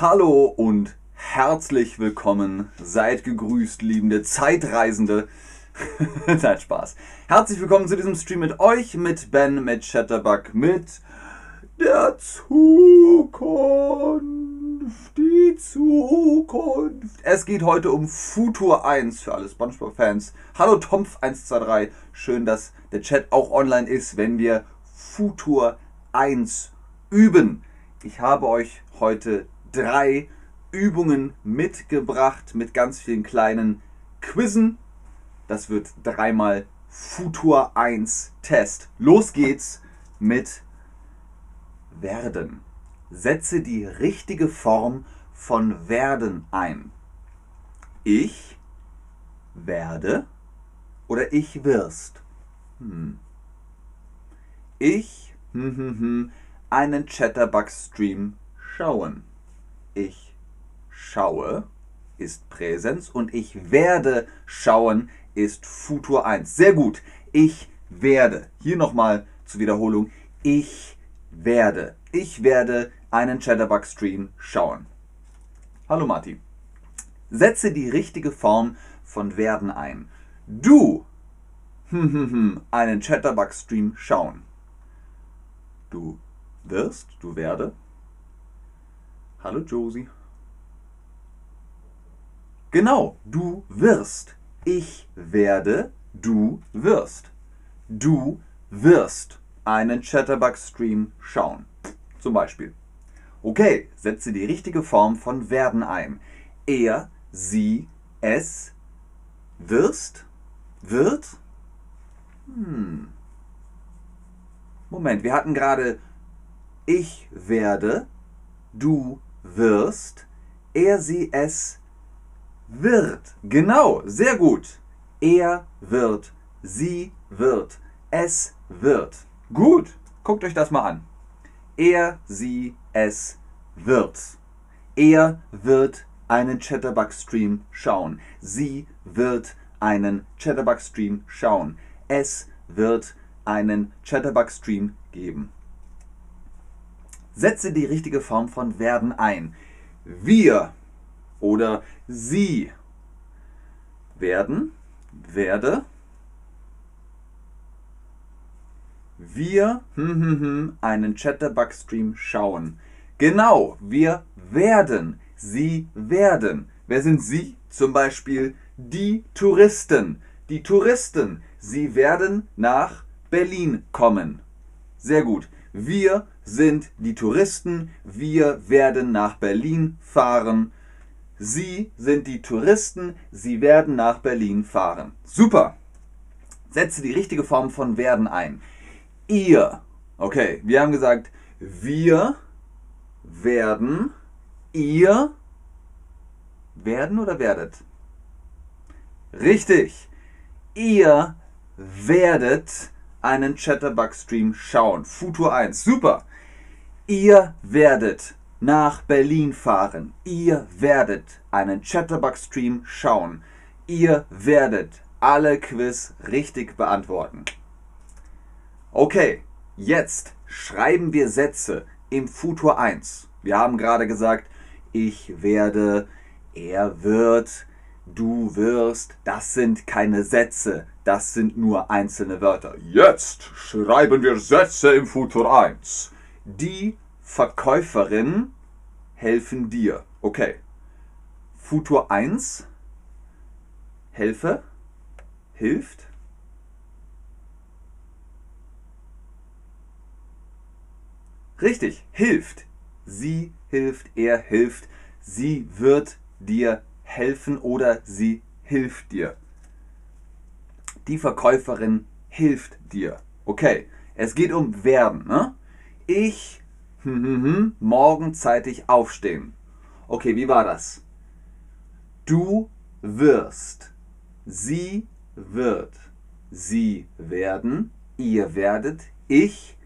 Hallo und herzlich willkommen. Seid gegrüßt, liebende Zeitreisende. Nein, Spaß. Herzlich willkommen zu diesem Stream mit euch, mit Ben, mit Chatterbug, mit der Zukunft. Die Zukunft. Es geht heute um Futur 1 für alle Spongebob-Fans. Hallo Tomf123. Schön, dass der Chat auch online ist, wenn wir Futur 1 üben. Ich habe euch heute drei Übungen mitgebracht mit ganz vielen kleinen Quizzen. Das wird dreimal Futur 1 Test. Los geht's mit werden. Setze die richtige Form von werden ein. Ich werde oder ich wirst. Hm. Ich hm, hm, hm, einen Chatterbug-Stream schauen. Ich schaue ist Präsens und ich werde schauen ist Futur 1. Sehr gut. Ich werde. Hier nochmal zur Wiederholung. Ich werde. Ich werde einen Chatterbug-Stream schauen. Hallo Martin. Setze die richtige Form von werden ein. Du einen Chatterbug-Stream schauen. Du wirst, du werde. Hallo Josie. Genau, du wirst. Ich werde, du wirst. Du wirst einen Chatterbug-Stream schauen. Zum Beispiel. Okay, setze die richtige Form von werden ein. Er, sie, es, wirst, wird. Hm. Moment, wir hatten gerade ich werde, du wirst, er, sie, es wird. Genau, sehr gut. Er wird, sie wird, es wird. Gut, guckt euch das mal an. Er, sie, es wird. Er wird einen Chatterbug-Stream schauen. Sie wird einen Chatterbug-Stream schauen. Es wird einen Chatterbug-Stream geben. Setze die richtige Form von werden ein. Wir oder sie werden, werde, wir hm, hm, hm, einen Chatterbug-Stream schauen. Genau, wir werden, sie werden. Wer sind sie? Zum Beispiel die Touristen. Die Touristen, sie werden nach Berlin kommen. Sehr gut. Wir sind die Touristen. Wir werden nach Berlin fahren. Sie sind die Touristen. Sie werden nach Berlin fahren. Super. Setze die richtige Form von werden ein. Ihr. Okay, wir haben gesagt, wir werden, ihr werden oder werdet? Richtig. Ihr werdet einen Chatterbug-Stream schauen. Futur 1. Super. Ihr werdet nach Berlin fahren. Ihr werdet einen Chatterbug-Stream schauen. Ihr werdet alle Quiz richtig beantworten. Okay, jetzt schreiben wir Sätze im Futur 1. Wir haben gerade gesagt, ich werde, er wird, du wirst. Das sind keine Sätze, das sind nur einzelne Wörter. Jetzt schreiben wir Sätze im Futur 1. Die Verkäuferin helfen dir. Okay. Futur 1. Helfe. Hilft. Richtig, hilft. Sie hilft, er hilft. Sie wird dir helfen oder sie hilft dir. Die Verkäuferin hilft dir. Okay, es geht um werden. Ne? Ich hm, hm, hm, morgen zeitig aufstehen. Okay, wie war das? Du wirst. Sie wird. Sie werden. Ihr werdet. Ich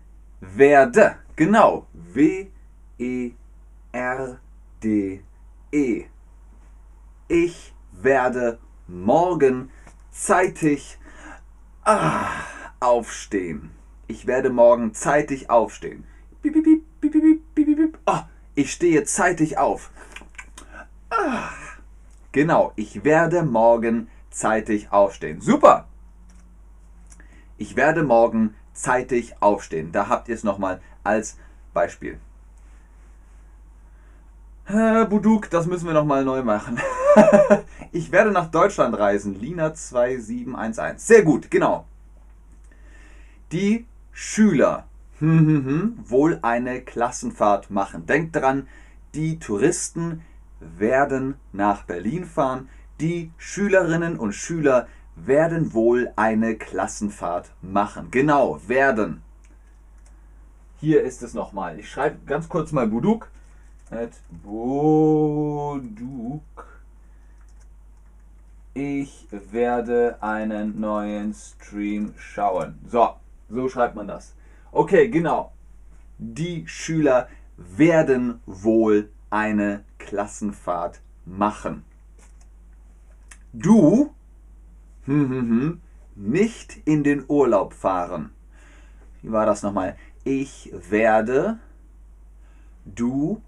werde. Genau. W-E-R-D-E. -E. Ich werde morgen zeitig ah, aufstehen. Ich werde morgen zeitig aufstehen. Piep, piep, piep, oh, ich stehe zeitig auf. Ah, genau, ich werde morgen zeitig aufstehen. Super! Ich werde morgen zeitig aufstehen. Da habt ihr es nochmal als Beispiel. Äh, Buduk, das müssen wir nochmal neu machen. ich werde nach Deutschland reisen. Lina 2711. Sehr gut, genau. Die Schüler hm, hm, hm, wohl eine Klassenfahrt machen. Denkt dran, die Touristen werden nach Berlin fahren. Die Schülerinnen und Schüler werden wohl eine Klassenfahrt machen. Genau, werden. Hier ist es nochmal. Ich schreibe ganz kurz mal Buduk. Buduk. Ich werde einen neuen Stream schauen. So, so schreibt man das. Okay, genau. Die Schüler werden wohl eine Klassenfahrt machen. Du hm, hm, hm, nicht in den Urlaub fahren. Wie war das nochmal? Ich werde, du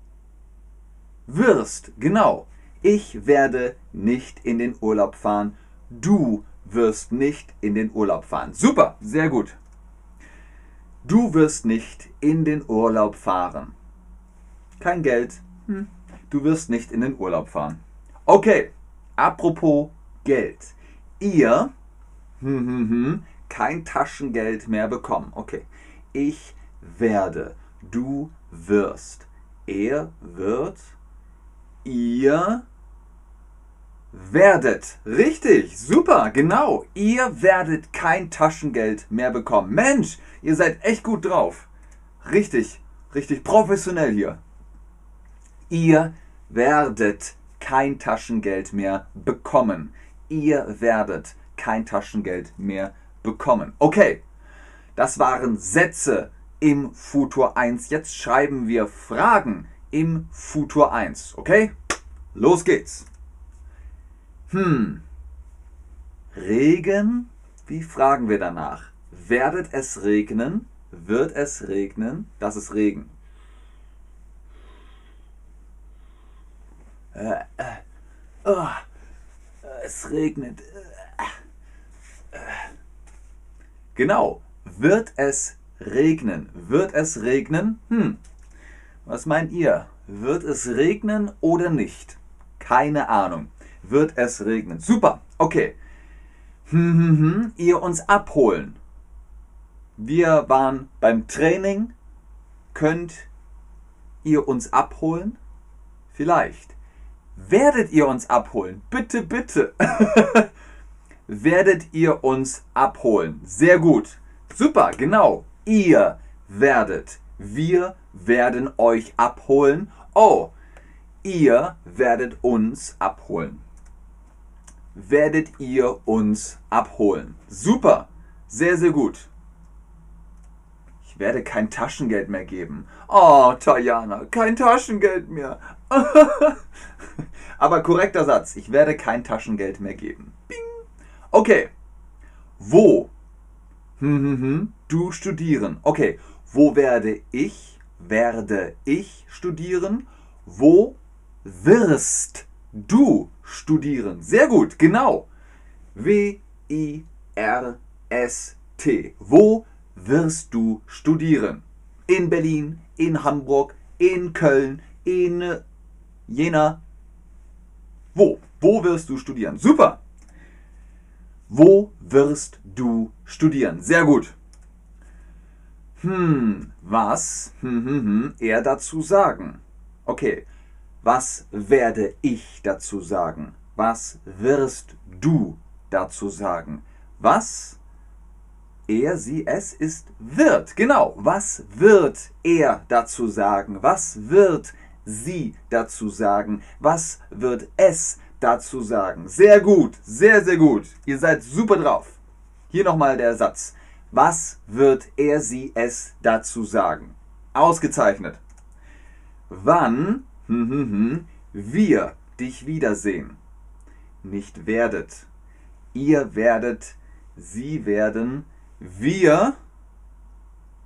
wirst, genau. Ich werde nicht in den Urlaub fahren. Du wirst nicht in den Urlaub fahren. Super, sehr gut. Du wirst nicht in den Urlaub fahren. Kein Geld. Hm. Du wirst nicht in den Urlaub fahren. Okay, apropos Geld. Ihr hm, hm, hm, kein Taschengeld mehr bekommen. Okay. Ich werde. Du wirst. Er wird. Ihr werdet. Richtig, super, genau. Ihr werdet kein Taschengeld mehr bekommen. Mensch, ihr seid echt gut drauf. Richtig, richtig professionell hier. Ihr werdet kein Taschengeld mehr bekommen. Ihr werdet kein Taschengeld mehr bekommen. Okay, das waren Sätze im Futur 1. Jetzt schreiben wir Fragen im Futur 1. Okay? Los geht's. Hm. Regen? Wie fragen wir danach? Werdet es regnen? Wird es regnen? Das ist Regen. Äh, äh, oh, es regnet. Äh, genau. Wird es regnen? Wird es regnen? Hm. Was meint ihr? Wird es regnen oder nicht? Keine Ahnung wird es regnen. Super, okay. Hm, hm, hm, ihr uns abholen. Wir waren beim Training. Könnt ihr uns abholen? Vielleicht. Werdet ihr uns abholen? Bitte, bitte. werdet ihr uns abholen? Sehr gut. Super, genau. Ihr werdet. Wir werden euch abholen. Oh, ihr werdet uns abholen werdet ihr uns abholen. Super, sehr, sehr gut. Ich werde kein Taschengeld mehr geben. Oh, Tajana, kein Taschengeld mehr. Aber korrekter Satz. Ich werde kein Taschengeld mehr geben. Bing. Okay. Wo? Hm, hm, hm. Du studieren. Okay. Wo werde ich? Werde ich studieren? Wo wirst du studieren. Sehr gut, genau. W-I-R-S-T. Wo wirst du studieren? In Berlin, in Hamburg, in Köln, in Jena. Wo? Wo wirst du studieren? Super. Wo wirst du studieren? Sehr gut. Hm, was hm, hm, hm, er dazu sagen? Okay, was werde ich dazu sagen? Was wirst du dazu sagen? Was er, sie, es ist wird. Genau. Was wird er dazu sagen? Was wird sie dazu sagen? Was wird es dazu sagen? Sehr gut, sehr, sehr gut. Ihr seid super drauf. Hier nochmal der Satz. Was wird er, sie, es dazu sagen? Ausgezeichnet. Wann hm, hm, hm, wir dich wiedersehen. Nicht werdet. Ihr werdet, sie werden, wir,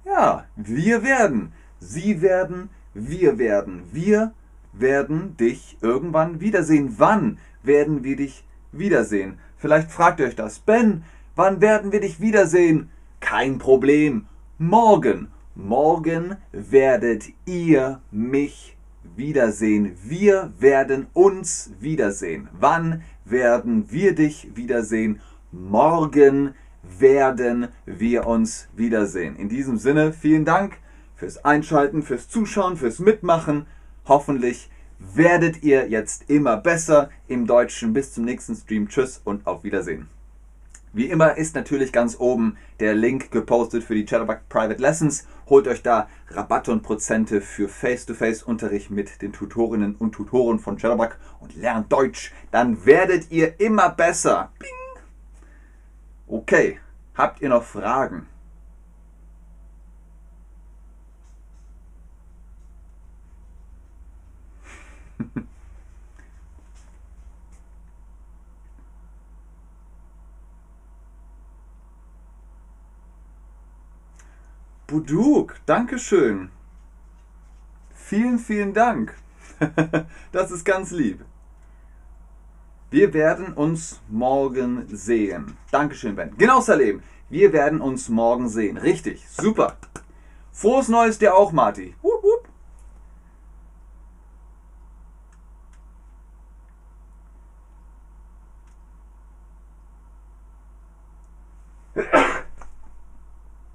ja, wir werden. Sie werden, wir werden. Wir werden dich irgendwann wiedersehen. Wann werden wir dich wiedersehen? Vielleicht fragt ihr euch das. Ben, wann werden wir dich wiedersehen? Kein Problem. Morgen. Morgen werdet ihr mich wiedersehen. Wir werden uns wiedersehen. Wann werden wir dich wiedersehen? Morgen werden wir uns wiedersehen. In diesem Sinne, vielen Dank fürs Einschalten, fürs Zuschauen, fürs Mitmachen. Hoffentlich werdet ihr jetzt immer besser im Deutschen. Bis zum nächsten Stream. Tschüss und auf Wiedersehen. Wie immer ist natürlich ganz oben der Link gepostet für die Chatterbug Private Lessons. Holt euch da Rabatte und Prozente für Face-to-Face-Unterricht mit den Tutorinnen und Tutoren von Chatterbug und lernt Deutsch. Dann werdet ihr immer besser. Bing. Okay, habt ihr noch Fragen? Buduk, Dankeschön. Vielen, vielen Dank. das ist ganz lieb. Wir werden uns morgen sehen. Dankeschön, Ben. Genau, Salim. Wir werden uns morgen sehen. Richtig. Super. Frohes Neues dir auch, Marti. Wupp, wupp.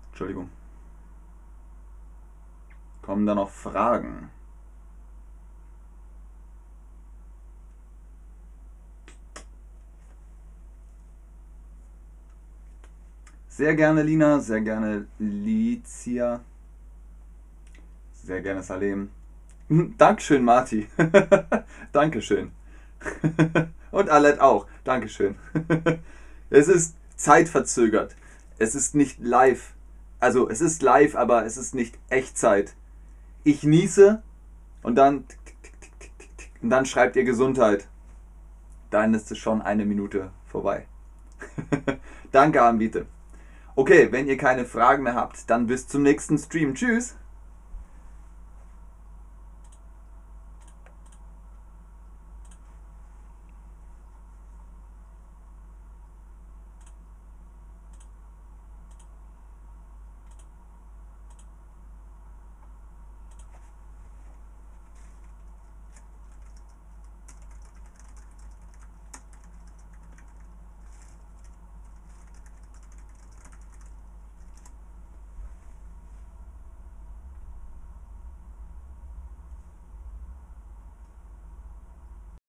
Entschuldigung. Kommen da noch Fragen? Sehr gerne Lina, sehr gerne Licia. Sehr gerne Salem. Dankeschön, Marti. Dankeschön. Und Alet auch. Dankeschön. Es ist zeitverzögert. Es ist nicht live. Also es ist live, aber es ist nicht Echtzeit. Ich niese und dann und dann schreibt ihr Gesundheit. Dann ist es schon eine Minute vorbei. Danke, Anbieter. Okay, wenn ihr keine Fragen mehr habt, dann bis zum nächsten Stream. Tschüss!